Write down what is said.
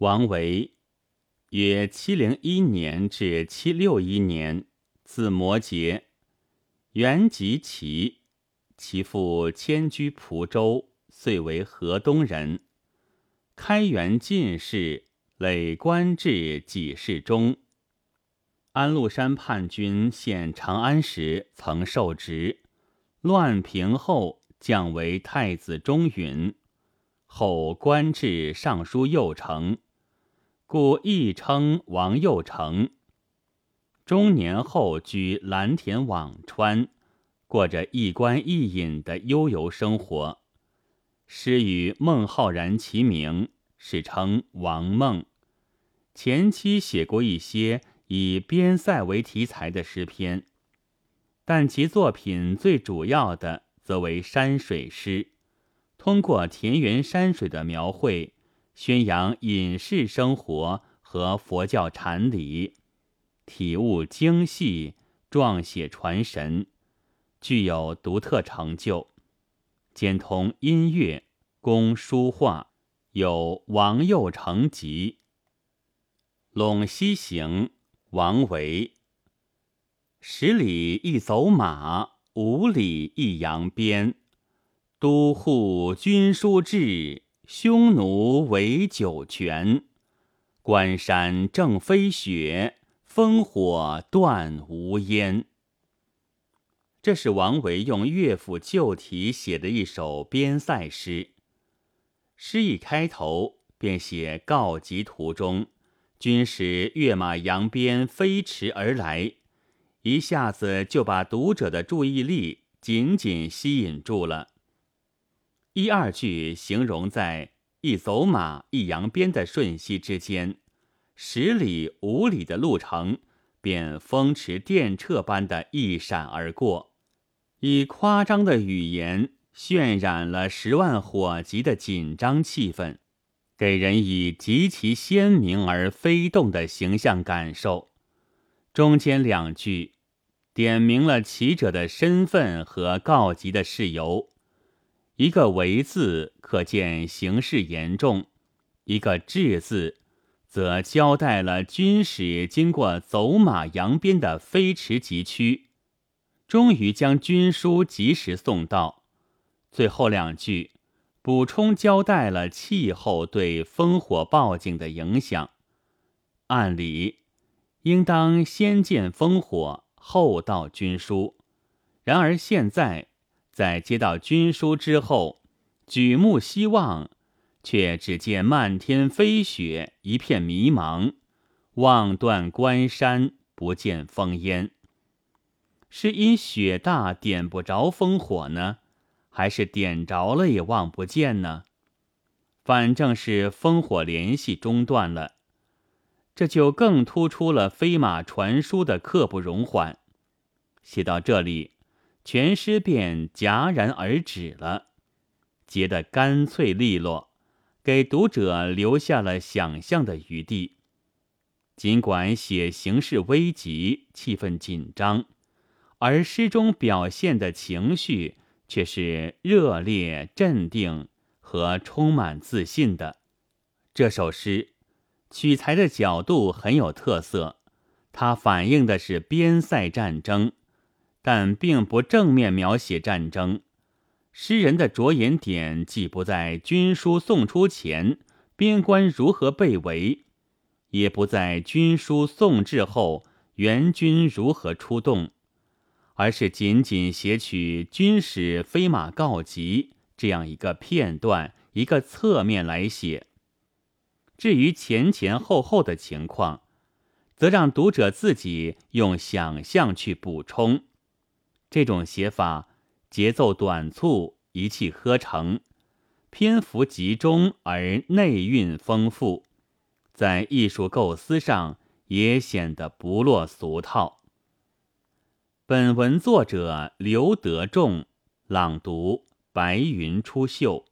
王维，约七零一年至七六一年，字摩诘，原籍齐，其父迁居蒲州，遂为河东人。开元进士，累官至给事中。安禄山叛军陷长安时，曾受职。乱平后，降为太子中允，后官至尚书右丞。故亦称王右丞。中年后居蓝田辋川，过着一官一隐的悠游生活。诗与孟浩然齐名，史称王孟。前期写过一些以边塞为题材的诗篇，但其作品最主要的则为山水诗，通过田园山水的描绘。宣扬隐士生活和佛教禅理，体悟精细，撰写传神，具有独特成就。兼通音乐，工书画，有《王右成集》。陇西行，王维。十里一走马，五里一扬鞭。都护军书至。匈奴围酒泉，关山正飞雪，烽火断无烟。这是王维用乐府旧题写的一首边塞诗。诗一开头便写告急途中，军士跃马扬鞭飞驰而来，一下子就把读者的注意力紧紧吸引住了。一二句形容在一走马一扬鞭的瞬息之间，十里五里的路程便风驰电掣般的一闪而过，以夸张的语言渲染了十万火急的紧张气氛，给人以极其鲜明而飞动的形象感受。中间两句点明了骑者的身份和告急的事由。一个“为”字，可见形势严重；一个“至”字，则交代了军使经过走马扬鞭的飞驰急趋，终于将军书及时送到。最后两句补充交代了气候对烽火报警的影响。按理应当先见烽火，后到军书，然而现在。在接到军书之后，举目希望，却只见漫天飞雪，一片迷茫，望断关山，不见烽烟。是因雪大点不着烽火呢，还是点着了也望不见呢？反正是烽火联系中断了，这就更突出了飞马传书的刻不容缓。写到这里。全诗便戛然而止了，结得干脆利落，给读者留下了想象的余地。尽管写形势危急、气氛紧张，而诗中表现的情绪却是热烈、镇定和充满自信的。这首诗取材的角度很有特色，它反映的是边塞战争。但并不正面描写战争，诗人的着眼点既不在军书送出前边关如何被围，也不在军书送至后援军如何出动，而是仅仅写取军使飞马告急这样一个片段、一个侧面来写。至于前前后后的情况，则让读者自己用想象去补充。这种写法节奏短促，一气呵成，篇幅集中而内蕴丰富，在艺术构思上也显得不落俗套。本文作者刘德仲，朗读：白云出岫。